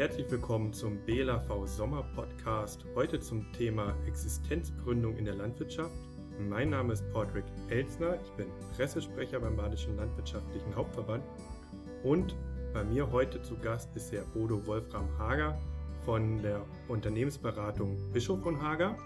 herzlich willkommen zum BLAV Sommer Podcast. Heute zum Thema Existenzgründung in der Landwirtschaft. Mein Name ist Patrick Elsner, ich bin Pressesprecher beim Badischen Landwirtschaftlichen Hauptverband und bei mir heute zu Gast ist Herr Bodo Wolfram Hager von der Unternehmensberatung Bischof von Hager.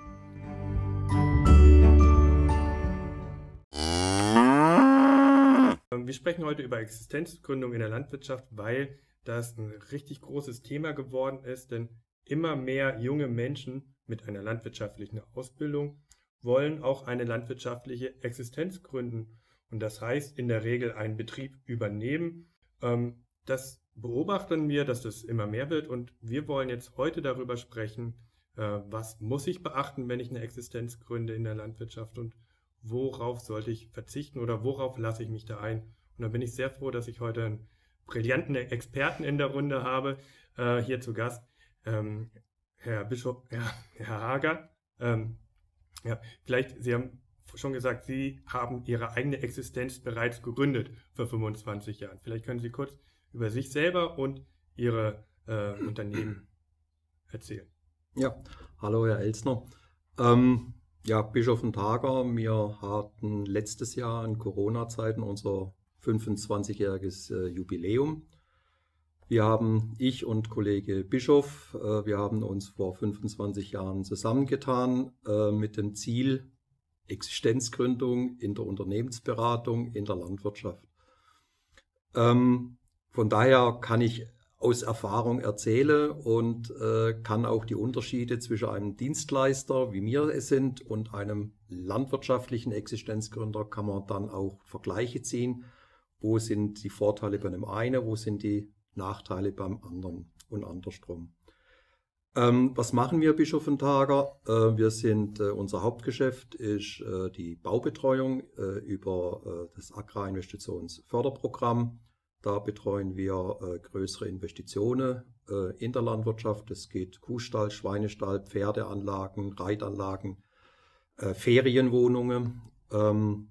Wir sprechen heute über Existenzgründung in der Landwirtschaft, weil das ein richtig großes Thema geworden ist, denn immer mehr junge Menschen mit einer landwirtschaftlichen Ausbildung wollen auch eine landwirtschaftliche Existenz gründen und das heißt in der Regel einen Betrieb übernehmen. Ähm, das beobachten wir, dass das immer mehr wird und wir wollen jetzt heute darüber sprechen, äh, was muss ich beachten, wenn ich eine Existenz gründe in der Landwirtschaft und worauf sollte ich verzichten oder worauf lasse ich mich da ein. Und da bin ich sehr froh, dass ich heute einen brillanten Experten in der Runde habe, äh, hier zu Gast, ähm, Herr Bischof, ja, Herr Hager. Ähm, ja, vielleicht, Sie haben schon gesagt, Sie haben Ihre eigene Existenz bereits gegründet vor 25 Jahren. Vielleicht können Sie kurz über sich selber und Ihre äh, Unternehmen erzählen. Ja, hallo Herr Elsner. Ähm, ja, Bischof und Hager, wir hatten letztes Jahr in Corona-Zeiten unser 25-jähriges äh, Jubiläum. Wir haben, ich und Kollege Bischof, äh, wir haben uns vor 25 Jahren zusammengetan äh, mit dem Ziel Existenzgründung in der Unternehmensberatung in der Landwirtschaft. Ähm, von daher kann ich aus Erfahrung erzählen und äh, kann auch die Unterschiede zwischen einem Dienstleister, wie wir es sind, und einem landwirtschaftlichen Existenzgründer kann man dann auch Vergleiche ziehen wo sind die Vorteile bei dem einen, wo sind die Nachteile beim anderen und andersrum. Ähm, was machen wir Bischof und Tager? Äh, wir sind, äh, unser Hauptgeschäft ist äh, die Baubetreuung äh, über äh, das Agrarinvestitionsförderprogramm. Da betreuen wir äh, größere Investitionen in der Landwirtschaft. Es geht Kuhstall, Schweinestall, Pferdeanlagen, Reitanlagen, Ferienwohnungen, ähm,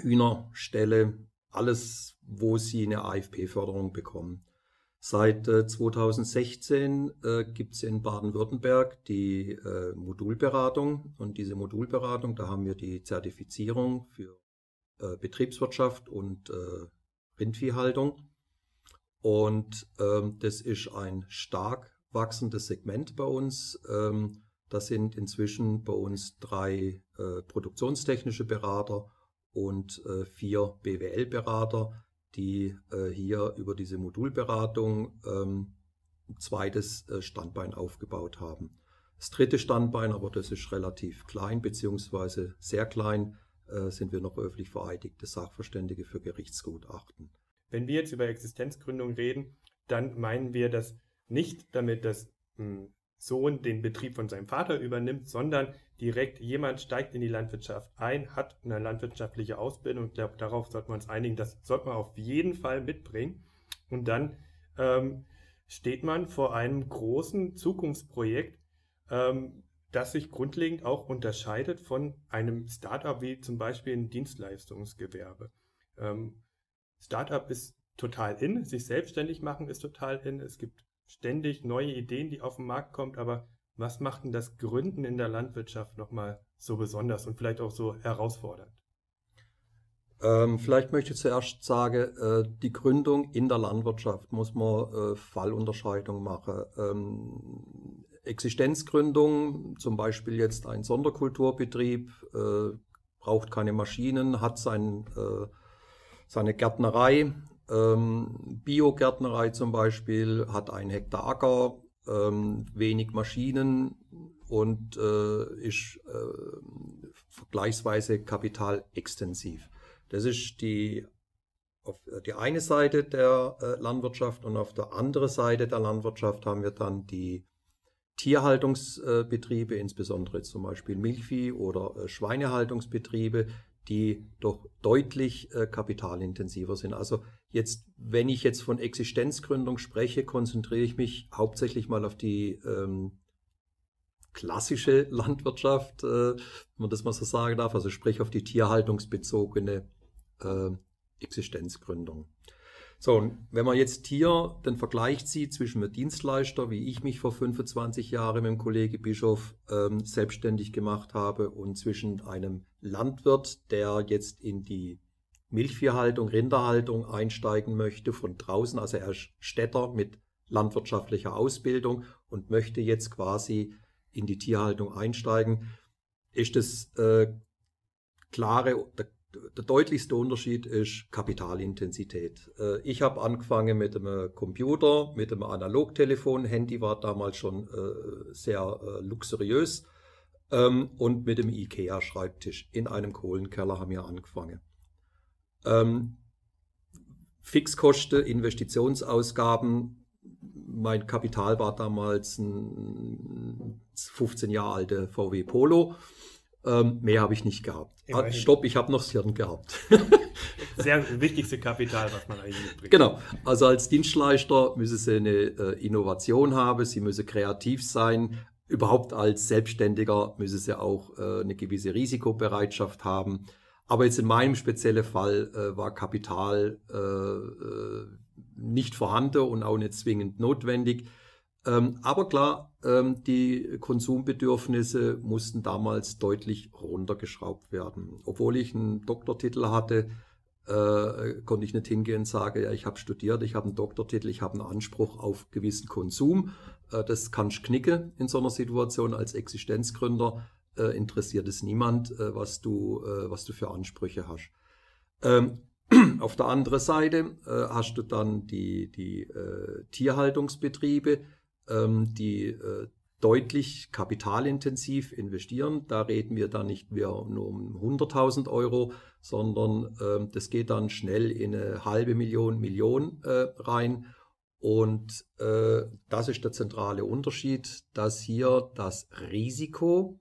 Hühnerställe, alles, wo sie eine AFP-Förderung bekommen. Seit äh, 2016 äh, gibt es in Baden-Württemberg die äh, Modulberatung und diese Modulberatung, da haben wir die Zertifizierung für äh, Betriebswirtschaft und äh, Rindviehhaltung. Und ähm, das ist ein stark wachsendes Segment bei uns. Ähm, das sind inzwischen bei uns drei äh, produktionstechnische Berater und äh, vier BWL-Berater, die äh, hier über diese Modulberatung ähm, ein zweites äh, Standbein aufgebaut haben. Das dritte Standbein, aber das ist relativ klein beziehungsweise sehr klein, äh, sind wir noch öffentlich vereidigte Sachverständige für Gerichtsgutachten. Wenn wir jetzt über Existenzgründung reden, dann meinen wir das nicht damit, dass hm, Sohn den Betrieb von seinem Vater übernimmt, sondern direkt jemand steigt in die Landwirtschaft ein, hat eine landwirtschaftliche Ausbildung. Ich glaube, darauf sollten wir uns einigen. Das sollte man auf jeden Fall mitbringen. Und dann ähm, steht man vor einem großen Zukunftsprojekt, ähm, das sich grundlegend auch unterscheidet von einem Startup wie zum Beispiel ein Dienstleistungsgewerbe. Ähm, Startup ist total in, sich selbstständig machen ist total in. Es gibt ständig neue Ideen, die auf den Markt kommen, aber was macht denn das Gründen in der Landwirtschaft nochmal so besonders und vielleicht auch so herausfordernd? Ähm, vielleicht möchte ich zuerst sagen, äh, die Gründung in der Landwirtschaft muss man äh, Fallunterscheidung machen. Ähm, Existenzgründung, zum Beispiel jetzt ein Sonderkulturbetrieb, äh, braucht keine Maschinen, hat sein, äh, seine Gärtnerei, ähm, Biogärtnerei zum Beispiel hat ein Hektar Acker, ähm, wenig Maschinen und äh, ist äh, vergleichsweise kapitalextensiv. Das ist die auf die eine Seite der äh, Landwirtschaft und auf der anderen Seite der Landwirtschaft haben wir dann die Tierhaltungsbetriebe, insbesondere zum Beispiel Milchvieh- oder äh, Schweinehaltungsbetriebe, die doch deutlich äh, kapitalintensiver sind. Also jetzt, wenn ich jetzt von Existenzgründung spreche, konzentriere ich mich hauptsächlich mal auf die ähm, klassische Landwirtschaft, äh, wenn man das mal so sagen darf, also sprich auf die tierhaltungsbezogene äh, Existenzgründung. So, und wenn man jetzt hier den Vergleich zieht zwischen einem Dienstleister, wie ich mich vor 25 Jahren mit dem Kollege Bischof ähm, selbstständig gemacht habe, und zwischen einem Landwirt, der jetzt in die Milchviehhaltung, Rinderhaltung einsteigen möchte von draußen, also er ist Städter mit landwirtschaftlicher Ausbildung und möchte jetzt quasi in die Tierhaltung einsteigen, ist das äh, klare, der, der, deutlichste Unterschied ist Kapitalintensität. Äh, ich habe angefangen mit einem Computer, mit einem Analogtelefon, Handy war damals schon äh, sehr äh, luxuriös ähm, und mit dem IKEA-Schreibtisch in einem Kohlenkeller haben wir angefangen. Ähm, Fixkosten, Investitionsausgaben, mein Kapital war damals ein 15 Jahre alte VW Polo. Ähm, mehr habe ich nicht gehabt. Ah, stopp, ich habe noch das Hirn gehabt. Sehr wichtigste Kapital, was man eigentlich mitbringt. Genau. Also als Dienstleister müssen Sie eine äh, Innovation haben, Sie müssen kreativ sein. Überhaupt als Selbstständiger müssen Sie auch äh, eine gewisse Risikobereitschaft haben. Aber jetzt in meinem speziellen Fall äh, war Kapital äh, äh, nicht vorhanden und auch nicht zwingend notwendig. Ähm, aber klar, ähm, die Konsumbedürfnisse mussten damals deutlich runtergeschraubt werden. Obwohl ich einen Doktortitel hatte, äh, konnte ich nicht hingehen und sagen, ja, ich habe studiert, ich habe einen Doktortitel, ich habe einen Anspruch auf gewissen Konsum. Äh, das kann ich knicken in so einer Situation als Existenzgründer. Äh, interessiert es niemand, äh, was, du, äh, was du für Ansprüche hast. Ähm, auf der anderen Seite äh, hast du dann die, die äh, Tierhaltungsbetriebe, ähm, die deutlich kapitalintensiv investieren. Da reden wir dann nicht mehr nur um 100.000 Euro, sondern ähm, das geht dann schnell in eine halbe Million, Million rein. Und äh, das ist der zentrale Unterschied, dass hier das Risiko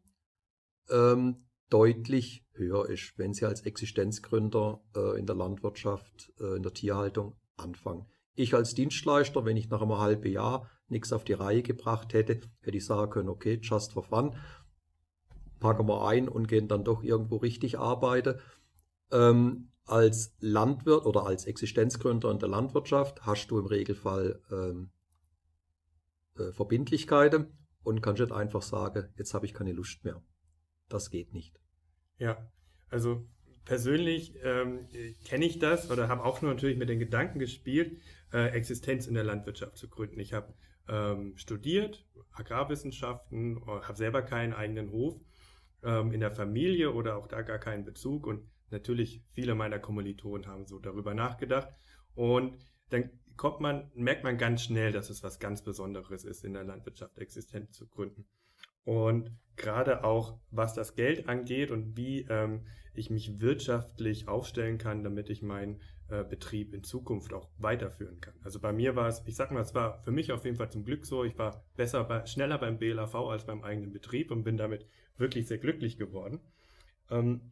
ähm, deutlich höher ist, wenn Sie als Existenzgründer äh, in der Landwirtschaft, äh, in der Tierhaltung anfangen. Ich als Dienstleister, wenn ich nach einem halben Jahr nichts auf die Reihe gebracht hätte, hätte ich sagen können, okay, just for fun, packen wir ein und gehen dann doch irgendwo richtig arbeiten. Ähm, als Landwirt oder als Existenzgründer in der Landwirtschaft hast du im Regelfall ähm, äh, Verbindlichkeiten und kannst nicht einfach sagen, jetzt habe ich keine Lust mehr. Das geht nicht. Ja, also persönlich ähm, kenne ich das oder habe auch nur natürlich mit den Gedanken gespielt, äh, Existenz in der Landwirtschaft zu gründen. Ich habe ähm, studiert, Agrarwissenschaften, äh, habe selber keinen eigenen Hof ähm, in der Familie oder auch da gar keinen Bezug und natürlich viele meiner Kommilitonen haben so darüber nachgedacht und dann kommt man, merkt man ganz schnell, dass es was ganz Besonderes ist, in der Landwirtschaft existent zu gründen. Und gerade auch, was das Geld angeht und wie ähm, ich mich wirtschaftlich aufstellen kann, damit ich meinen äh, Betrieb in Zukunft auch weiterführen kann. Also bei mir war es, ich sag mal, es war für mich auf jeden Fall zum Glück so, ich war besser, bei, schneller beim BLAV als beim eigenen Betrieb und bin damit wirklich sehr glücklich geworden. Ähm,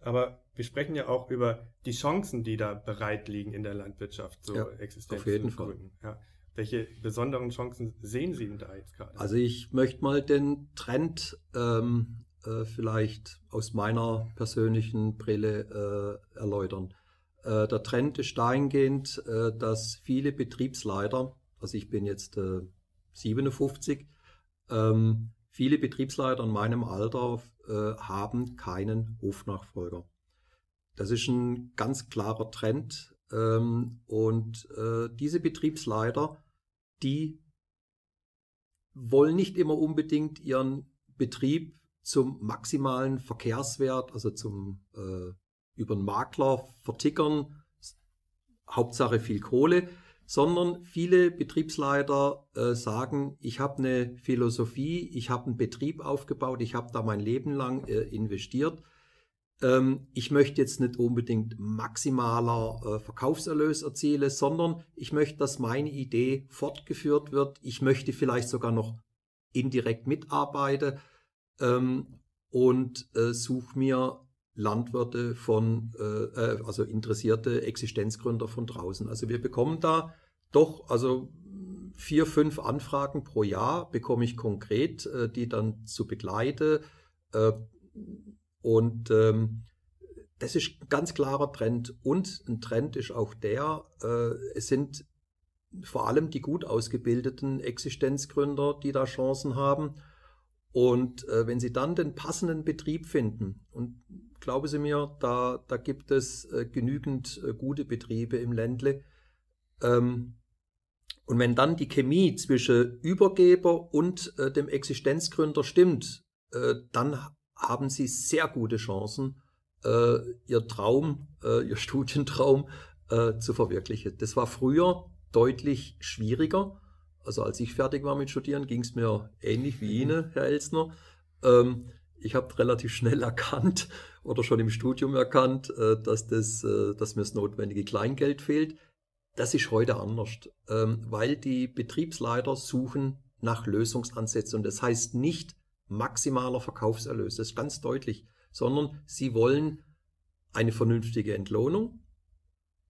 aber wir sprechen ja auch über die Chancen, die da bereit liegen in der Landwirtschaft, so ja, Existenz auf jeden Fall. Ja. Welche besonderen Chancen sehen Sie denn da jetzt gerade? Also ich möchte mal den Trend ähm, äh, vielleicht aus meiner persönlichen Brille äh, erläutern. Äh, der Trend ist dahingehend, äh, dass viele Betriebsleiter, also ich bin jetzt 57, äh, ähm, viele Betriebsleiter in meinem Alter haben keinen Hofnachfolger. Das ist ein ganz klarer Trend. Ähm, und diese Betriebsleiter die wollen nicht immer unbedingt ihren Betrieb zum maximalen Verkehrswert, also zum äh, über einen Makler vertickern, Hauptsache viel Kohle, sondern viele Betriebsleiter äh, sagen, ich habe eine Philosophie, ich habe einen Betrieb aufgebaut, ich habe da mein Leben lang äh, investiert ähm, ich möchte jetzt nicht unbedingt maximaler äh, Verkaufserlös erzielen, sondern ich möchte, dass meine Idee fortgeführt wird. Ich möchte vielleicht sogar noch indirekt mitarbeiten ähm, und äh, suche mir Landwirte von, äh, äh, also interessierte Existenzgründer von draußen. Also wir bekommen da doch, also vier, fünf Anfragen pro Jahr bekomme ich konkret, äh, die dann zu begleiten. Äh, und ähm, das ist ein ganz klarer Trend. Und ein Trend ist auch der, äh, es sind vor allem die gut ausgebildeten Existenzgründer, die da Chancen haben. Und äh, wenn sie dann den passenden Betrieb finden, und glauben Sie mir, da, da gibt es äh, genügend äh, gute Betriebe im Ländle, ähm, und wenn dann die Chemie zwischen Übergeber und äh, dem Existenzgründer stimmt, äh, dann haben Sie sehr gute Chancen, äh, Ihr Traum, äh, Ihr Studientraum zu verwirklichen. Das war früher deutlich schwieriger. Also als ich fertig war mit Studieren, ging es mir ähnlich wie mhm. Ihnen, Herr Elsner. Ähm, ich habe relativ schnell erkannt oder schon im Studium erkannt, äh, dass, das, äh, dass mir das notwendige Kleingeld fehlt. Das ist heute anders, ähm, weil die Betriebsleiter suchen nach Lösungsansätzen. Und das heißt nicht maximaler Verkaufserlös, das ist ganz deutlich, sondern sie wollen eine vernünftige Entlohnung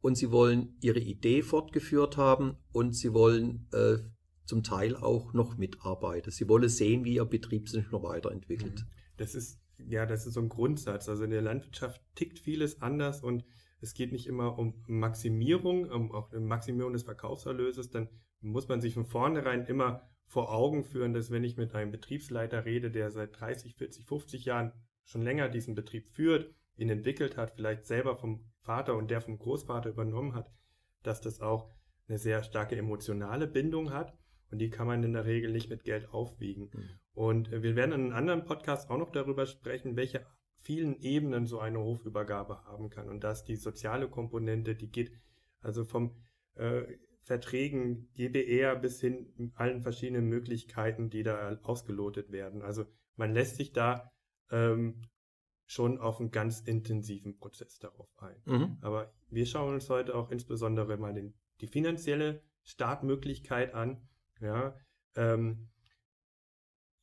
und sie wollen ihre Idee fortgeführt haben und sie wollen äh, zum Teil auch noch mitarbeiten. Sie wollen sehen, wie ihr Betrieb sich noch weiterentwickelt. Mhm. Das ist ja, das ist so ein Grundsatz. Also in der Landwirtschaft tickt vieles anders und es geht nicht immer um Maximierung, um auch eine Maximierung des Verkaufserlöses, dann muss man sich von vornherein immer vor Augen führen, dass wenn ich mit einem Betriebsleiter rede, der seit 30, 40, 50 Jahren schon länger diesen Betrieb führt, ihn entwickelt hat, vielleicht selber vom Vater und der vom Großvater übernommen hat, dass das auch eine sehr starke emotionale Bindung hat und die kann man in der Regel nicht mit Geld aufwiegen. Mhm. Und wir werden in einem anderen Podcast auch noch darüber sprechen, welche vielen Ebenen so eine Hofübergabe haben kann und dass die soziale Komponente, die geht also vom äh, Verträgen GBR bis hin allen verschiedenen Möglichkeiten, die da ausgelotet werden. Also man lässt sich da ähm, schon auf einen ganz intensiven Prozess darauf ein. Mhm. Aber wir schauen uns heute auch insbesondere mal den, die finanzielle Startmöglichkeit an. Ja, ähm,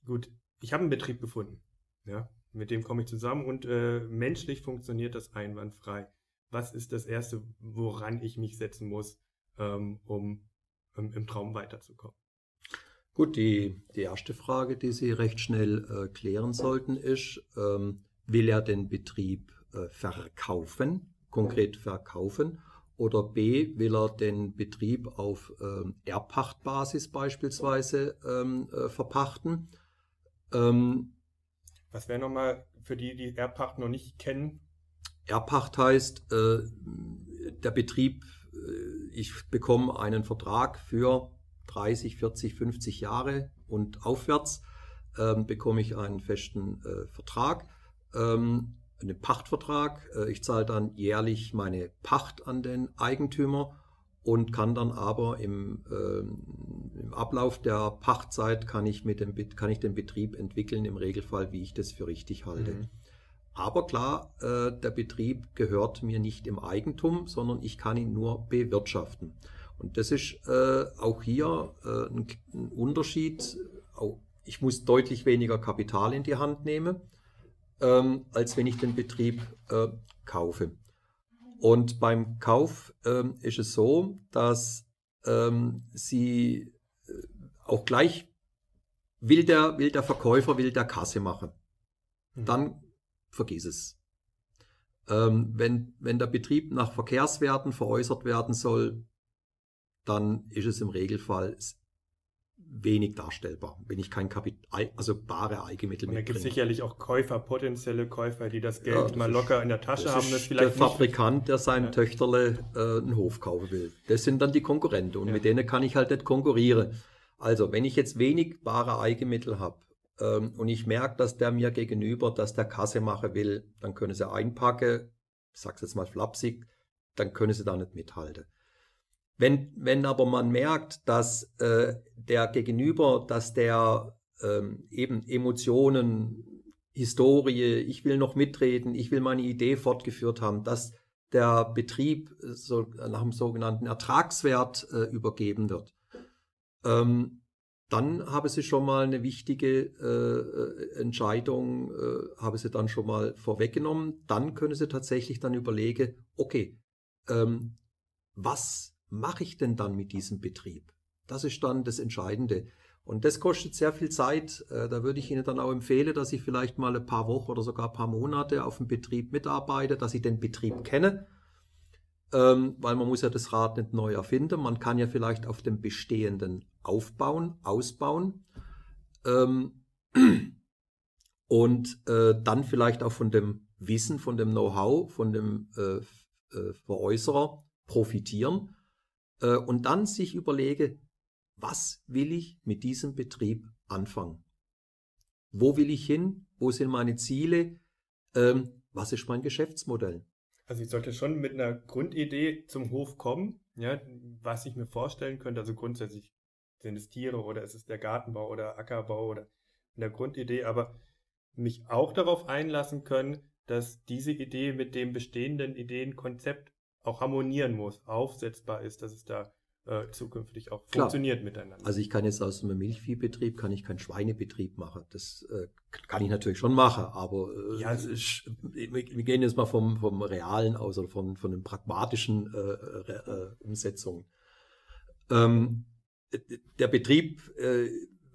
gut, ich habe einen Betrieb gefunden. Ja, mit dem komme ich zusammen und äh, menschlich funktioniert das einwandfrei. Was ist das Erste, woran ich mich setzen muss, ähm, um ähm, im Traum weiterzukommen? Gut, die, die erste Frage, die Sie recht schnell äh, klären sollten, ist, ähm, will er den Betrieb äh, verkaufen, konkret verkaufen, oder B, will er den Betrieb auf ähm, Erbpachtbasis beispielsweise ähm, äh, verpachten? Ähm, was wäre nochmal für die, die Erbpacht noch nicht kennen? Erbpacht heißt, äh, der Betrieb, äh, ich bekomme einen Vertrag für 30, 40, 50 Jahre und aufwärts, ähm, bekomme ich einen festen äh, Vertrag, ähm, einen Pachtvertrag. Äh, ich zahle dann jährlich meine Pacht an den Eigentümer und kann dann aber im, äh, im Ablauf der Pachtzeit kann ich, mit dem, kann ich den Betrieb entwickeln, im Regelfall, wie ich das für richtig halte. Mhm. Aber klar, äh, der Betrieb gehört mir nicht im Eigentum, sondern ich kann ihn nur bewirtschaften. Und das ist äh, auch hier äh, ein, ein, Unterschied. Ich muss deutlich weniger Kapital in die Hand nehmen, ähm, als wenn ich den Betrieb äh, kaufe. Und beim Kauf ähm, ist es so, dass ähm, sie äh, auch gleich will der, will der Verkäufer, will der Kasse machen. Mhm. Dann vergiss es. Ähm, wenn, wenn der Betrieb nach Verkehrswerten veräußert werden soll, dann ist es im Regelfall wenig darstellbar, wenn ich kein Kapital, also bare Eigenmittel mitbringe. Da gibt es sicherlich auch Käufer, potenzielle Käufer, die das Geld ja, mal locker in der Tasche haben. Das vielleicht der Fabrikant, der seinem ja. Töchterle äh, einen Hof kaufen will. Das sind dann die Konkurrenten und ja. mit denen kann ich halt nicht konkurrieren. Also, wenn ich jetzt wenig bare Eigenmittel habe ähm, und ich merke, dass der mir gegenüber, dass der Kasse machen will, dann können sie einpacken, ich sag's jetzt mal flapsig, dann können sie da nicht mithalten. Wenn, wenn aber man merkt, dass äh, der Gegenüber, dass der ähm, eben Emotionen, Historie, ich will noch mitreden, ich will meine Idee fortgeführt haben, dass der Betrieb so, nach dem sogenannten Ertragswert äh, übergeben wird, ähm, dann habe sie schon mal eine wichtige äh, Entscheidung, äh, habe sie dann schon mal vorweggenommen. Dann können sie tatsächlich dann überlegen, okay, ähm, was mache ich denn dann mit diesem Betrieb? Das ist dann das Entscheidende. Und das kostet sehr viel Zeit. Äh, da würde ich Ihnen dann auch empfehlen, dass ich vielleicht mal ein paar Wochen oder sogar ein paar Monate auf dem Betrieb mitarbeite, dass ich den Betrieb kenne. Ähm, weil man muss ja das Rad nicht neu erfinden. Man kann ja vielleicht auf dem Bestehenden aufbauen, ausbauen. Ähm, und äh, dann vielleicht auch von dem Wissen, von dem Know-how, von dem äh, äh, Veräußerer profitieren äh, und dann sich überlege, was will ich mit diesem Betrieb anfangen? Wo will ich hin? Wo sind meine Ziele? Ähm, was ist mein Geschäftsmodell? Also ich sollte schon mit einer Grundidee zum Hof kommen, ja, was ich mir vorstellen könnte. Also grundsätzlich sind es Tiere oder ist es der Gartenbau oder Ackerbau oder in der Grundidee, aber mich auch darauf einlassen können, dass diese Idee mit dem bestehenden Ideenkonzept auch harmonieren muss, aufsetzbar ist, dass es da äh, zukünftig auch Klar. funktioniert miteinander. Also ich kann jetzt aus einem Milchviehbetrieb kann ich keinen Schweinebetrieb machen. Das äh, kann ich natürlich schon machen, aber äh, ja, ist, wir gehen jetzt mal vom, vom Realen aus oder von, von den pragmatischen äh, äh, Umsetzungen. Ähm, der Betrieb äh,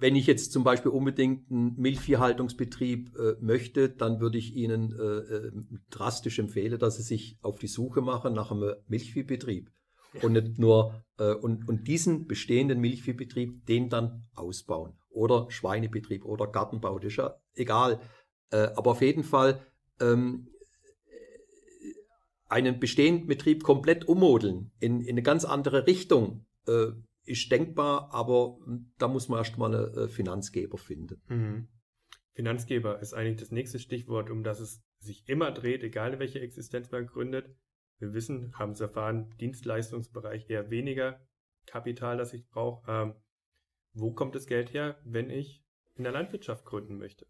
wenn ich jetzt zum Beispiel unbedingt einen Milchviehhaltungsbetrieb äh, möchte, dann würde ich Ihnen äh, äh, drastisch empfehlen, dass Sie sich auf die Suche machen nach einem Milchviehbetrieb. Und nicht nur äh, und, und diesen bestehenden Milchviehbetrieb, den dann ausbauen. Oder Schweinebetrieb oder Gartenbau, das ist ja egal. Äh, aber auf jeden Fall ähm, einen bestehenden Betrieb komplett ummodeln in, in eine ganz andere Richtung. Ist denkbar, aber da muss man erstmal einen äh, Finanzgeber finden. Mhm. Finanzgeber ist eigentlich das nächste Stichwort, um das es sich immer dreht, egal welche Existenz man gründet. Wir wissen, haben es erfahren, Dienstleistungsbereich eher weniger Kapital, das ich brauche. Ähm, wo kommt das Geld her, wenn ich in der Landwirtschaft gründen möchte?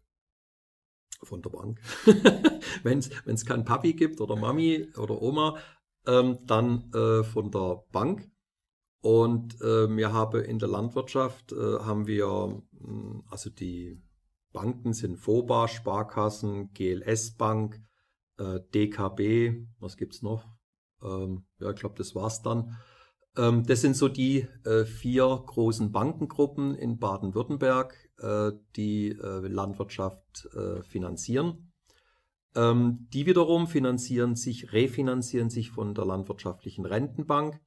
Von der Bank. wenn es keinen Papi gibt oder Mami oder Oma, ähm, dann äh, von der Bank. Und äh, wir haben in der Landwirtschaft äh, haben wir, hm, also die Banken sind FOBA, Sparkassen, GLS Bank, äh, DKB, was gibt's noch? Ähm, ja, ich glaube, das war's dann. Ähm, das sind so die äh, vier großen Bankengruppen in Baden-Württemberg, äh, die äh, Landwirtschaft finanzieren. Ähm, die wiederum finanzieren sich, refinanzieren sich von der landwirtschaftlichen Rentenbank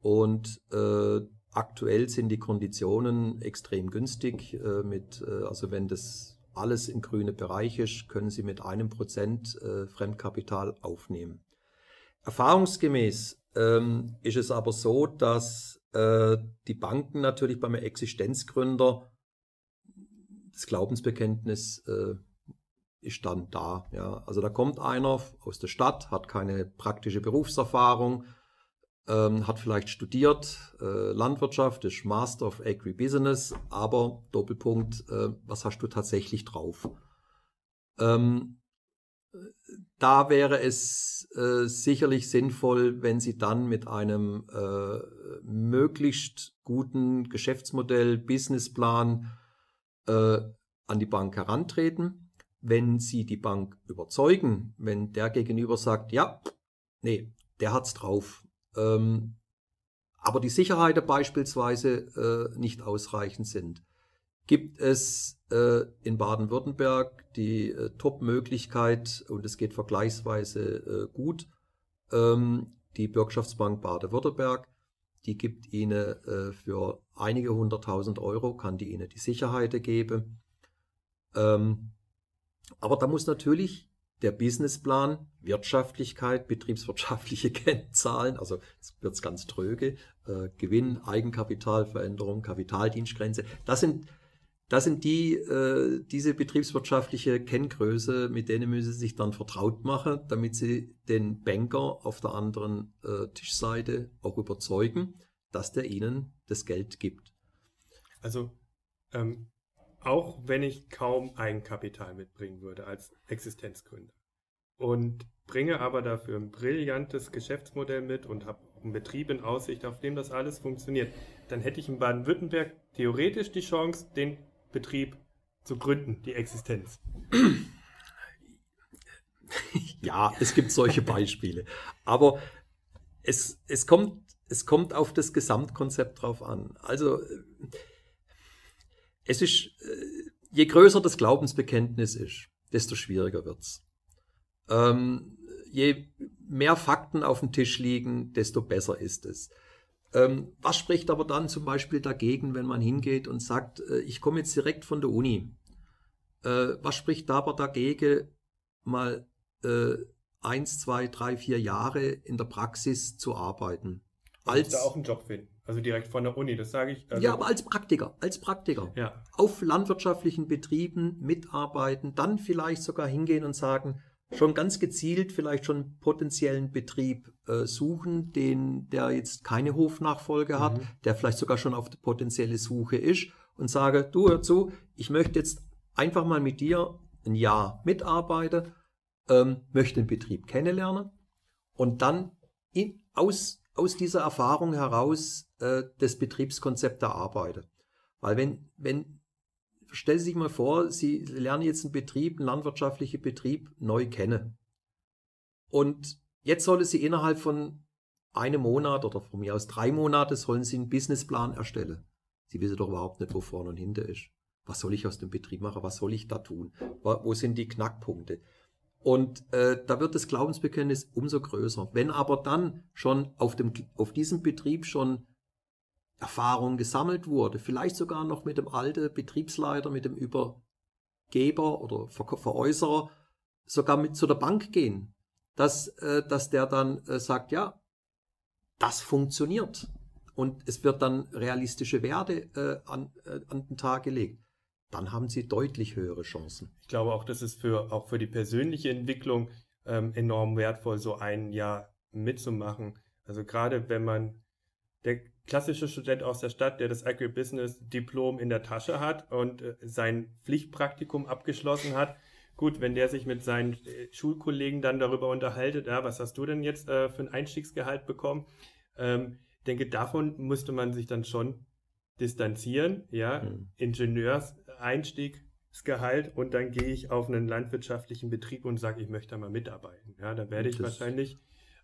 und äh, aktuell sind die Konditionen extrem günstig. Äh, mit, äh, also wenn das alles im grünen Bereich ist, können Sie mit einem Prozent äh, Fremdkapital aufnehmen. Erfahrungsgemäß ähm, ist es aber so, dass äh, die Banken natürlich beim Existenzgründer das Glaubensbekenntnis äh, ist dann da. Ja. Also da kommt einer aus der Stadt, hat keine praktische Berufserfahrung, ähm, hat vielleicht studiert äh, Landwirtschaft, ist Master of Agribusiness, aber Doppelpunkt, äh, was hast du tatsächlich drauf? Ähm, da wäre es äh, sicherlich sinnvoll, wenn Sie dann mit einem äh, möglichst guten Geschäftsmodell, Businessplan äh, an die Bank herantreten. Wenn Sie die Bank überzeugen, wenn der gegenüber sagt, ja, nee, der hat's drauf, ähm, aber die Sicherheiten beispielsweise äh, nicht ausreichend sind, gibt es äh, in Baden-Württemberg die äh, Top-Möglichkeit, und es geht vergleichsweise äh, gut, ähm, die Bürgschaftsbank Baden-Württemberg, die gibt Ihnen äh, für einige hunderttausend Euro, kann die Ihnen die Sicherheiten geben. Ähm, aber da muss natürlich der Businessplan, Wirtschaftlichkeit, betriebswirtschaftliche Kennzahlen, also jetzt wird es ganz tröge, äh, Gewinn, Eigenkapitalveränderung, Kapitaldienstgrenze, das sind, das sind die, äh, diese betriebswirtschaftliche Kenngröße, mit denen müssen Sie sich dann vertraut machen, damit Sie den Banker auf der anderen äh, Tischseite auch überzeugen, dass der Ihnen das Geld gibt. Also ähm, auch wenn ich kaum Eigenkapital mitbringen würde als Existenzgründer. Und bringe aber dafür ein brillantes Geschäftsmodell mit und habe einen Betrieb in Aussicht, auf dem das alles funktioniert, dann hätte ich in Baden-Württemberg theoretisch die Chance, den Betrieb zu gründen, die Existenz. Ja, es gibt solche Beispiele. Aber es, es, kommt, es kommt auf das Gesamtkonzept drauf an. Also es ist, äh, je größer das Glaubensbekenntnis ist, desto schwieriger wird's. Ähm, je mehr Fakten auf dem Tisch liegen, desto besser ist es. Ähm, was spricht aber dann zum Beispiel dagegen, wenn man hingeht und sagt, äh, ich komme jetzt direkt von der Uni? Äh, was spricht aber dagegen, mal äh, eins, zwei, drei, vier Jahre in der Praxis zu arbeiten? Als da auch einen Job finden. Also direkt von der Uni, das sage ich. Also ja, aber als Praktiker, als Praktiker. Ja. Auf landwirtschaftlichen Betrieben mitarbeiten, dann vielleicht sogar hingehen und sagen, schon ganz gezielt vielleicht schon potenziellen Betrieb äh, suchen, den, der jetzt keine Hofnachfolge hat, mhm. der vielleicht sogar schon auf der potenzielle Suche ist und sage, du hör zu, ich möchte jetzt einfach mal mit dir ein Jahr mitarbeiten, ähm, möchte den Betrieb kennenlernen und dann in, aus, aus dieser Erfahrung heraus äh, das Betriebskonzept erarbeiten. Weil wenn, wenn stellen Sie sich mal vor, Sie lernen jetzt einen Betrieb, einen landwirtschaftlichen Betrieb neu kennen. Und jetzt sollen Sie innerhalb von einem Monat oder von mir aus drei Monate sollen Sie einen Businessplan erstellen. Sie wissen doch überhaupt nicht, wo vorne und hinter ist. Was soll ich aus dem Betrieb machen? Was soll ich da tun? Wo sind die Knackpunkte? Und äh, da wird das Glaubensbekenntnis umso größer. Wenn aber dann schon auf, dem, auf diesem Betrieb schon Erfahrung gesammelt wurde, vielleicht sogar noch mit dem alten Betriebsleiter, mit dem Übergeber oder Ver Veräußerer, sogar mit zu der Bank gehen, dass, äh, dass der dann äh, sagt, ja, das funktioniert. Und es wird dann realistische Werte äh, an, äh, an den Tag gelegt. Dann haben sie deutlich höhere Chancen. Ich glaube auch, das ist für, auch für die persönliche Entwicklung ähm, enorm wertvoll, so ein Jahr mitzumachen. Also gerade wenn man der klassische Student aus der Stadt, der das Agribusiness-Diplom in der Tasche hat und äh, sein Pflichtpraktikum abgeschlossen hat. Gut, wenn der sich mit seinen äh, Schulkollegen dann darüber unterhaltet, ja, was hast du denn jetzt äh, für ein Einstiegsgehalt bekommen? Ähm, denke, davon musste man sich dann schon distanzieren, ja, mhm. Ingenieurseinstiegsgehalt und dann gehe ich auf einen landwirtschaftlichen Betrieb und sage, ich möchte da mal mitarbeiten. Ja, da werde ich wahrscheinlich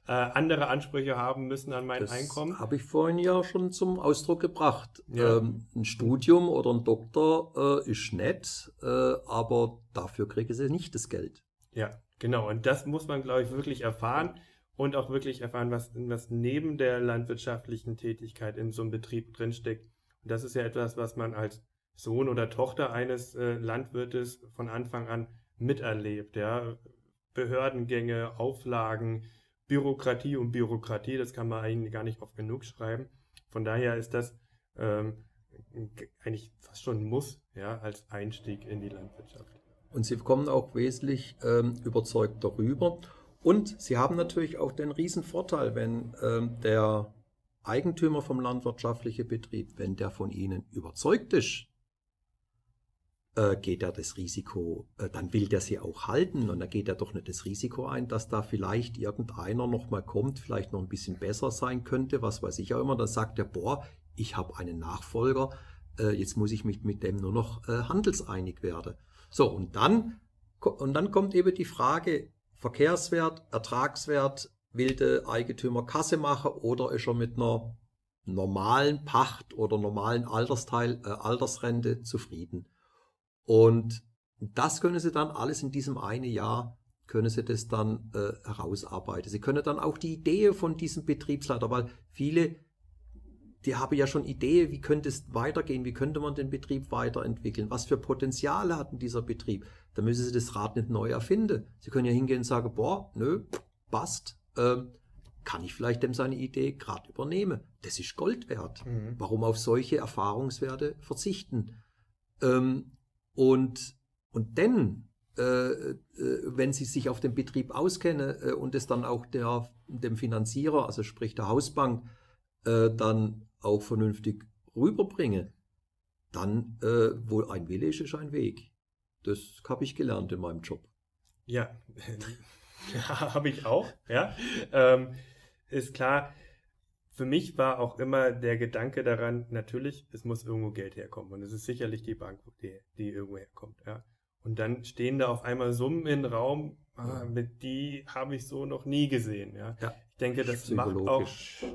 äh, andere Ansprüche haben müssen an mein das Einkommen. Habe ich vorhin ja schon zum Ausdruck gebracht. Ja. Ähm, ein Studium oder ein Doktor äh, ist nett, äh, aber dafür kriege sie nicht das Geld. Ja, genau. Und das muss man, glaube ich, wirklich erfahren und auch wirklich erfahren, was, was neben der landwirtschaftlichen Tätigkeit in so einem Betrieb drinsteckt. Und das ist ja etwas, was man als Sohn oder Tochter eines äh, Landwirtes von Anfang an miterlebt. Ja? Behördengänge, Auflagen, Bürokratie und Bürokratie, das kann man eigentlich gar nicht oft genug schreiben. Von daher ist das ähm, eigentlich fast schon ein Muss, ja, als Einstieg in die Landwirtschaft. Und Sie kommen auch wesentlich ähm, überzeugt darüber. Und Sie haben natürlich auch den riesen Vorteil, wenn ähm, der Eigentümer vom landwirtschaftlichen Betrieb, wenn der von Ihnen überzeugt ist, äh, geht er das Risiko, äh, dann will der sie auch halten und dann geht er doch nicht das Risiko ein, dass da vielleicht irgendeiner nochmal kommt, vielleicht noch ein bisschen besser sein könnte, was weiß ich auch immer. Dann sagt er, boah, ich habe einen Nachfolger, äh, jetzt muss ich mich mit dem nur noch handelseinig werden. So, und dann, und dann kommt eben die Frage, Verkehrswert, Ertragswert, will der Eigentümer Kasse machen oder ist er mit einer normalen Pacht oder normalen Altersteil, äh, Altersrente zufrieden? Und das können Sie dann alles in diesem einen Jahr, können Sie das dann äh, herausarbeiten. Sie können dann auch die Idee von diesem Betriebsleiter, weil viele, die haben ja schon Idee, wie könnte es weitergehen, wie könnte man den Betrieb weiterentwickeln, was für Potenziale hat denn dieser Betrieb. Da müssen Sie das Rad nicht neu erfinden. Sie können ja hingehen und sagen, boah, nö, passt. Ähm, kann ich vielleicht dem seine Idee gerade übernehmen? Das ist Gold wert. Mhm. Warum auf solche Erfahrungswerte verzichten? Ähm, und, und dann, äh, äh, wenn Sie sich auf dem Betrieb auskennen äh, und es dann auch der, dem Finanzierer, also sprich der Hausbank, äh, dann auch vernünftig rüberbringen, dann äh, wohl ein Wille ist, ist ein Weg. Das habe ich gelernt in meinem Job. Ja, ja habe ich auch. Ja, ähm, ist klar für mich war auch immer der Gedanke daran, natürlich, es muss irgendwo Geld herkommen. Und es ist sicherlich die Bank, die, die irgendwo herkommt, ja. Und dann stehen da auf einmal Summen im Raum, ah, mit die habe ich so noch nie gesehen, ja. ja. Ich denke, das macht auch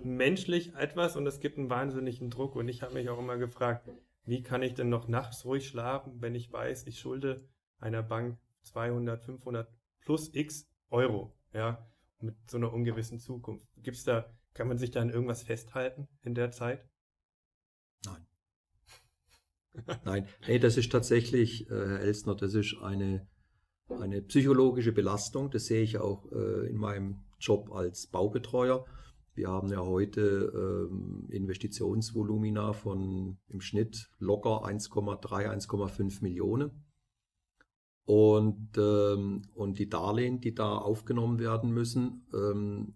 menschlich etwas und es gibt einen wahnsinnigen Druck. Und ich habe mich auch immer gefragt, wie kann ich denn noch nachts ruhig schlafen, wenn ich weiß, ich schulde einer Bank 200, 500 plus x Euro, ja, mit so einer ungewissen Zukunft. Gibt's da, kann man sich da an irgendwas festhalten in der Zeit? Nein. Nein, hey, das ist tatsächlich, äh, Herr Elsner, das ist eine, eine psychologische Belastung. Das sehe ich auch äh, in meinem Job als Baubetreuer. Wir haben ja heute ähm, Investitionsvolumina von im Schnitt locker 1,3, 1,5 Millionen. Und, ähm, und die Darlehen, die da aufgenommen werden müssen, ähm,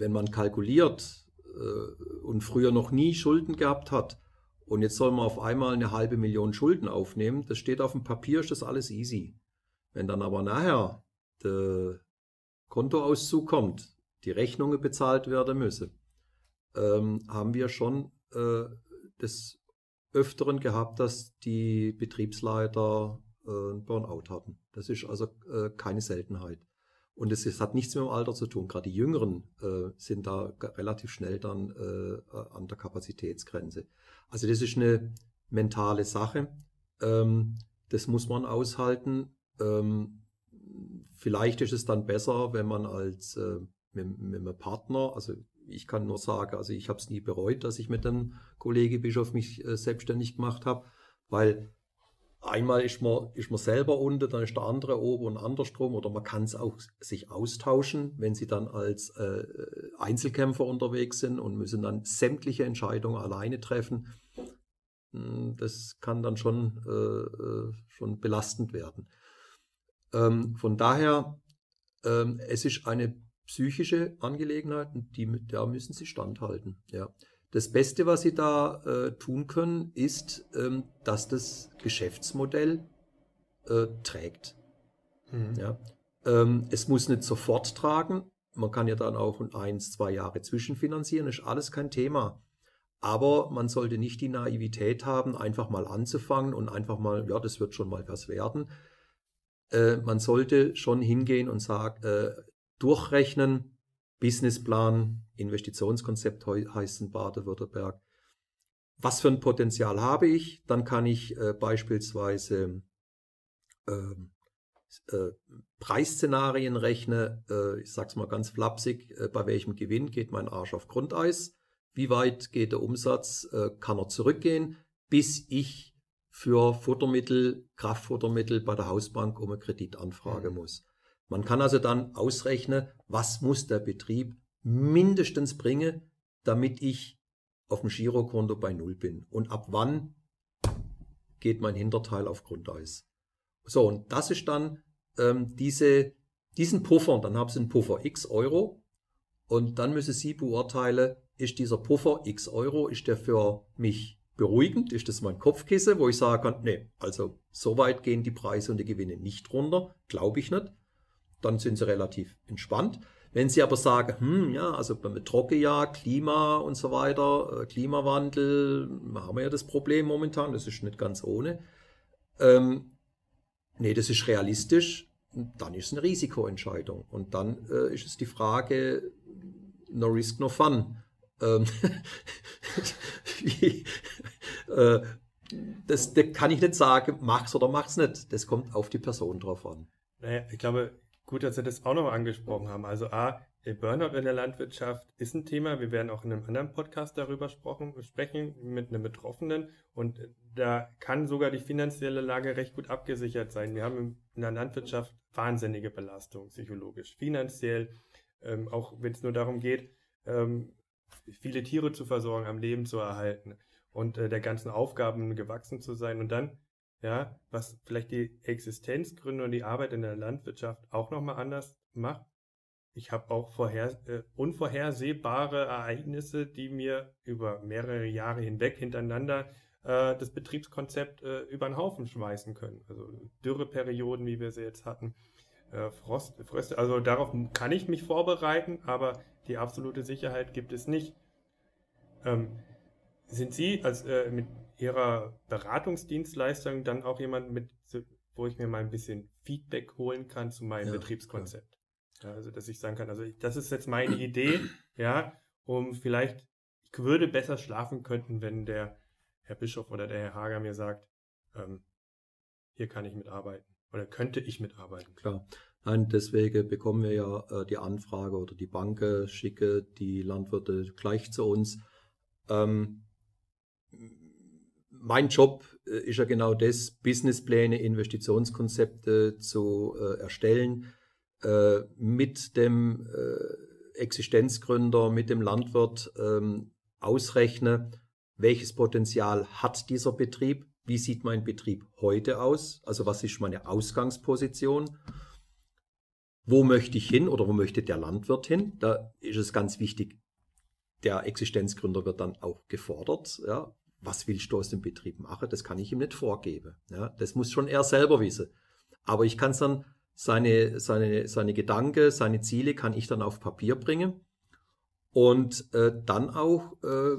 wenn man kalkuliert äh, und früher noch nie Schulden gehabt hat und jetzt soll man auf einmal eine halbe Million Schulden aufnehmen, das steht auf dem Papier, ist das alles easy. Wenn dann aber nachher der Kontoauszug kommt, die Rechnungen bezahlt werden müssen, ähm, haben wir schon äh, des Öfteren gehabt, dass die Betriebsleiter äh, Burnout hatten. Das ist also äh, keine Seltenheit. Und es, hat nichts mit dem Alter zu tun. Gerade die Jüngeren äh, sind da relativ schnell dann äh, an der Kapazitätsgrenze. Also das ist eine mentale Sache. Ähm, das muss man aushalten. Ähm, vielleicht ist es dann besser, wenn man als äh, mit, mit einem Partner, also ich kann nur sagen, also ich habe es nie bereut, dass ich mit dem Kollege Bischof mich äh, selbstständig gemacht habe, weil einmal ist man, ist man selber unten, dann ist der andere oben und andersrum oder man kann es auch sich austauschen, wenn sie dann als äh, Einzelkämpfer unterwegs sind und müssen dann sämtliche Entscheidungen alleine treffen. Hm, das kann dann schon, äh, äh, schon belastend werden. Ähm, von daher, ähm, es ist eine psychische Angelegenheit und die, da müssen sie standhalten. Ja. Das Beste, was Sie da äh, tun können, ist, ähm, dass das Geschäftsmodell äh, trägt. Mhm. Ja. Ähm, es muss nicht sofort tragen. Man kann ja dann auch eins, zwei Jahre zwischenfinanzieren, ist alles kein Thema. Aber man sollte nicht die Naivität haben, einfach mal anzufangen und einfach mal, ja, das wird schon mal was werden. Äh, man sollte schon hingehen und sagen, äh, durchrechnen, Businessplan, Investitionskonzept heißt in Baden-Württemberg. Was für ein Potenzial habe ich? Dann kann ich äh, beispielsweise ähm, äh, Preisszenarien rechnen. Äh, ich sage es mal ganz flapsig, äh, bei welchem Gewinn geht mein Arsch auf Grundeis? Wie weit geht der Umsatz? Äh, kann er zurückgehen, bis ich für Futtermittel, Kraftfuttermittel bei der Hausbank um eine Kreditanfrage mhm. muss? Man kann also dann ausrechnen, was muss der Betrieb mindestens bringen, damit ich auf dem Girokonto bei Null bin. Und ab wann geht mein Hinterteil auf Grundeis. So, und das ist dann ähm, diese, diesen Puffer, dann haben Sie einen Puffer x Euro. Und dann müssen Sie beurteilen, ist dieser Puffer x Euro, ist der für mich beruhigend, ist das mein Kopfkissen, wo ich sagen kann, nee, also so weit gehen die Preise und die Gewinne nicht runter, glaube ich nicht dann sind sie relativ entspannt. Wenn Sie aber sagen, hm, ja, also beim Trockenjahr, Klima und so weiter, äh, Klimawandel, haben wir ja das Problem momentan, das ist nicht ganz ohne. Ähm, nee, das ist realistisch, dann ist es eine Risikoentscheidung. Und dann äh, ist es die Frage, no risk, no fun. Ähm, wie, äh, das, das kann ich nicht sagen, mach's oder mach's nicht. Das kommt auf die Person drauf an. Naja, ich glaube, Gut, dass Sie das auch noch angesprochen haben. Also A, Burnout in der Landwirtschaft ist ein Thema. Wir werden auch in einem anderen Podcast darüber sprechen mit einem Betroffenen. Und da kann sogar die finanzielle Lage recht gut abgesichert sein. Wir haben in der Landwirtschaft wahnsinnige Belastung, psychologisch, finanziell, ähm, auch wenn es nur darum geht, ähm, viele Tiere zu versorgen, am Leben zu erhalten und äh, der ganzen Aufgaben gewachsen zu sein. Und dann ja, was vielleicht die Existenzgründe und die Arbeit in der Landwirtschaft auch nochmal anders macht. Ich habe auch vorher, äh, unvorhersehbare Ereignisse, die mir über mehrere Jahre hinweg hintereinander äh, das Betriebskonzept äh, über den Haufen schmeißen können. Also Dürreperioden, wie wir sie jetzt hatten, äh, Frost, Fröste. Also darauf kann ich mich vorbereiten, aber die absolute Sicherheit gibt es nicht. Ähm, sind Sie als äh, mit Ihrer Beratungsdienstleistung dann auch jemand mit, wo ich mir mal ein bisschen Feedback holen kann zu meinem ja, Betriebskonzept. Ja. also, dass ich sagen kann, also das ist jetzt meine Idee, ja, um vielleicht, ich würde besser schlafen könnten, wenn der Herr Bischof oder der Herr Hager mir sagt, ähm, hier kann ich mitarbeiten oder könnte ich mitarbeiten. Klar. Nein, deswegen bekommen wir ja äh, die Anfrage oder die Bank schicke die Landwirte gleich zu uns. Ähm, mein Job äh, ist ja genau das, Businesspläne, Investitionskonzepte zu äh, erstellen, äh, mit dem äh, Existenzgründer, mit dem Landwirt ähm, ausrechne, welches Potenzial hat dieser Betrieb, wie sieht mein Betrieb heute aus, also was ist meine Ausgangsposition, wo möchte ich hin oder wo möchte der Landwirt hin. Da ist es ganz wichtig, der Existenzgründer wird dann auch gefordert. Ja, was willst du aus dem Betrieb machen? Das kann ich ihm nicht vorgeben. Ja, das muss schon er selber wissen. Aber ich kann dann, seine, seine, seine Gedanken, seine Ziele kann ich dann auf Papier bringen. Und äh, dann auch äh,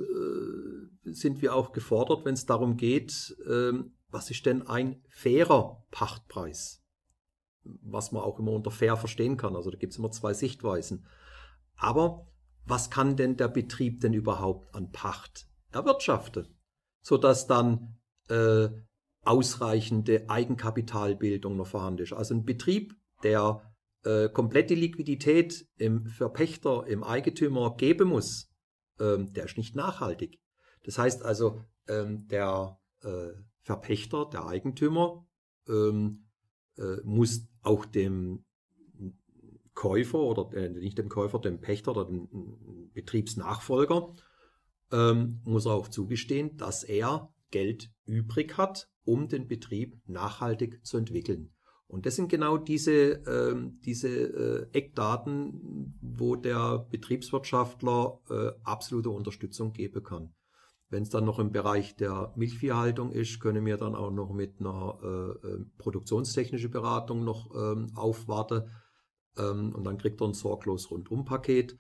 sind wir auch gefordert, wenn es darum geht, äh, was ist denn ein fairer Pachtpreis? Was man auch immer unter fair verstehen kann. Also da gibt es immer zwei Sichtweisen. Aber was kann denn der Betrieb denn überhaupt an Pacht erwirtschaften? Sodass dann äh, ausreichende Eigenkapitalbildung noch vorhanden ist. Also ein Betrieb, der äh, komplette Liquidität im Verpächter, im Eigentümer geben muss, ähm, der ist nicht nachhaltig. Das heißt also, ähm, der äh, Verpächter, der Eigentümer, ähm, äh, muss auch dem Käufer oder äh, nicht dem Käufer, dem Pächter oder dem Betriebsnachfolger ähm, muss er auch zugestehen, dass er Geld übrig hat, um den Betrieb nachhaltig zu entwickeln. Und das sind genau diese, ähm, diese äh, Eckdaten, wo der Betriebswirtschaftler äh, absolute Unterstützung geben kann. Wenn es dann noch im Bereich der Milchviehhaltung ist, können wir dann auch noch mit einer äh, äh produktionstechnischen Beratung noch ähm, aufwarten. Ähm, und dann kriegt er ein sorglos Rundum-Paket.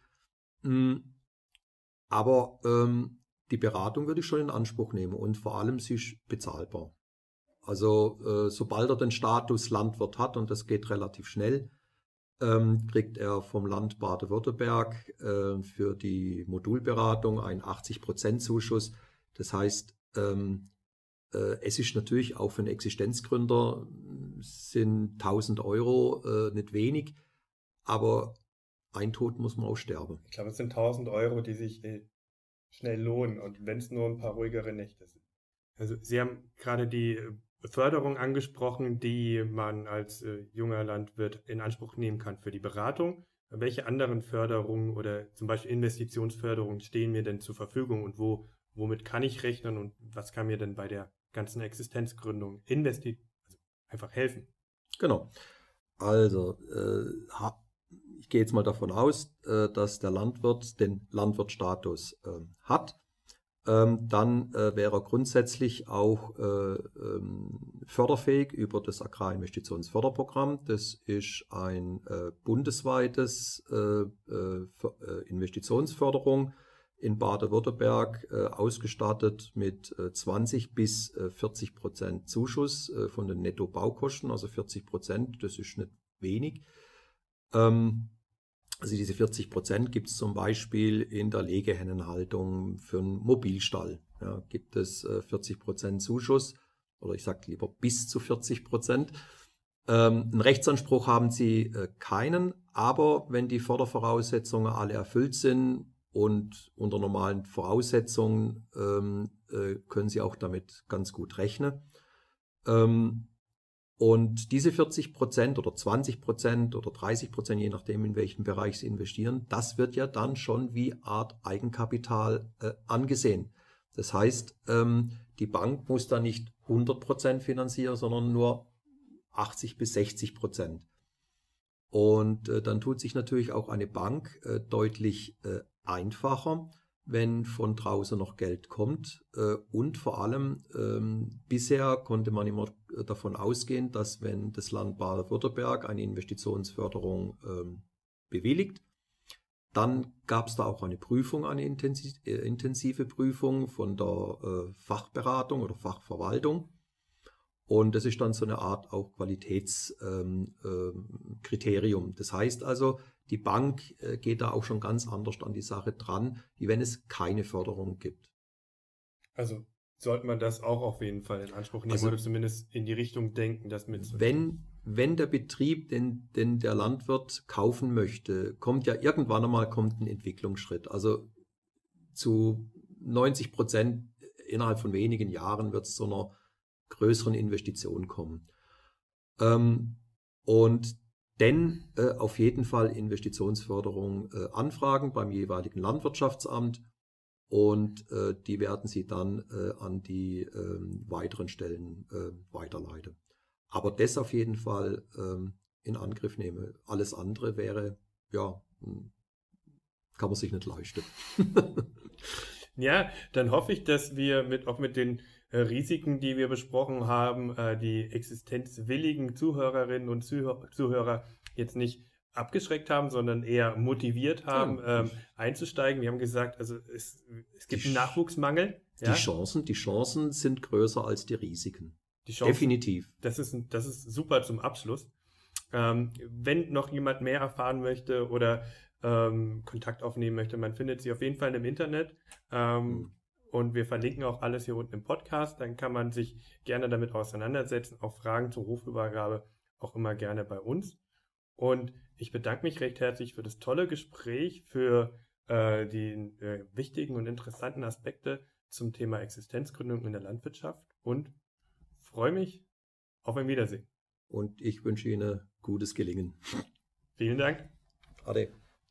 Mhm. Aber ähm, die Beratung würde ich schon in Anspruch nehmen und vor allem sie ist bezahlbar. Also äh, sobald er den Status Landwirt hat, und das geht relativ schnell, ähm, kriegt er vom Land Baden-Württemberg äh, für die Modulberatung einen 80% Zuschuss. Das heißt, ähm, äh, es ist natürlich auch für einen Existenzgründer sind 1000 Euro äh, nicht wenig, aber ein Tod muss man auch sterben. Ich glaube, es sind 1000 Euro, die sich äh, schnell lohnen und wenn es nur ein paar ruhigere Nächte sind. Also Sie haben gerade die äh, Förderung angesprochen, die man als äh, junger Landwirt in Anspruch nehmen kann für die Beratung. Welche anderen Förderungen oder zum Beispiel Investitionsförderungen stehen mir denn zur Verfügung und wo, womit kann ich rechnen und was kann mir denn bei der ganzen Existenzgründung investi also einfach helfen? Genau. Also äh, ich gehe jetzt mal davon aus, äh, dass der Landwirt den Landwirtstatus ähm, hat, ähm, dann äh, wäre er grundsätzlich auch äh, ähm, förderfähig über das Agrarinvestitionsförderprogramm. Das ist ein bundesweites Investitionsförderung in Baden-Württemberg ausgestattet mit 20 bis 40 Prozent Zuschuss von den Nettobaukosten, also 40 Prozent, das ist nicht wenig. Ähm, also diese 40 Prozent gibt es zum Beispiel in der Legehennenhaltung für einen Mobilstall. Ja, gibt es äh, 40 Prozent Zuschuss oder ich sage lieber bis zu 40 Prozent. Ähm, einen Rechtsanspruch haben sie äh, keinen, aber wenn die Fördervoraussetzungen alle erfüllt sind und unter normalen Voraussetzungen ähm, äh, können sie auch damit ganz gut rechnen. Ähm, und diese 40 Prozent oder 20 Prozent oder 30 Prozent, je nachdem, in welchem Bereich Sie investieren, das wird ja dann schon wie Art Eigenkapital äh, angesehen. Das heißt, ähm, die Bank muss da nicht 100 Prozent finanzieren, sondern nur 80 bis 60 Prozent. Und äh, dann tut sich natürlich auch eine Bank äh, deutlich äh, einfacher, wenn von draußen noch Geld kommt. Äh, und vor allem, ähm, bisher konnte man immer davon ausgehen, dass wenn das Land Baden-Württemberg eine Investitionsförderung ähm, bewilligt, dann gab es da auch eine Prüfung, eine äh, intensive Prüfung von der äh, Fachberatung oder Fachverwaltung. Und das ist dann so eine Art auch Qualitätskriterium. Ähm, das heißt also, die Bank äh, geht da auch schon ganz anders an die Sache dran, wie wenn es keine Förderung gibt. Also sollte man das auch auf jeden Fall in Anspruch nehmen Also- oder zumindest in die Richtung denken, das mit Wenn, wenn der Betrieb, den, den der Landwirt kaufen möchte, kommt ja irgendwann einmal kommt ein Entwicklungsschritt. Also zu 90 Prozent innerhalb von wenigen Jahren wird es zu einer größeren Investition kommen. Ähm, und dann äh, auf jeden Fall Investitionsförderung äh, anfragen beim jeweiligen Landwirtschaftsamt und äh, die werden sie dann äh, an die ähm, weiteren Stellen äh, weiterleiten. Aber das auf jeden Fall ähm, in Angriff nehmen. Alles andere wäre, ja, hm, kann man sich nicht leisten. Ja, dann hoffe ich, dass wir mit, auch mit den Risiken, die wir besprochen haben, äh, die existenzwilligen Zuhörerinnen und Zuhör Zuhörer jetzt nicht abgeschreckt haben, sondern eher motiviert haben, Ja. ähm, einzusteigen. Wir haben gesagt, also es, es gibt Die einen Nachwuchsmangel. Die Ja? Chancen, die Chancen sind größer als die Risiken. Die Chancen, Definitiv. das ist, das ist super zum Abschluss. Ähm, wenn noch jemand mehr erfahren möchte oder ähm, Kontakt aufnehmen möchte, man findet sie auf jeden Fall im Internet. Mhm. Und wir verlinken auch alles hier unten im Podcast. Dann kann man sich gerne damit auseinandersetzen. Auch Fragen zur Hofübergabe auch immer gerne bei uns. Und ich bedanke mich recht herzlich für das tolle Gespräch, für äh, die äh, wichtigen und interessanten Aspekte zum Thema Existenzgründung in der Landwirtschaft und freue mich auf ein Wiedersehen. Und ich wünsche Ihnen gutes Gelingen. Vielen Dank. Ade.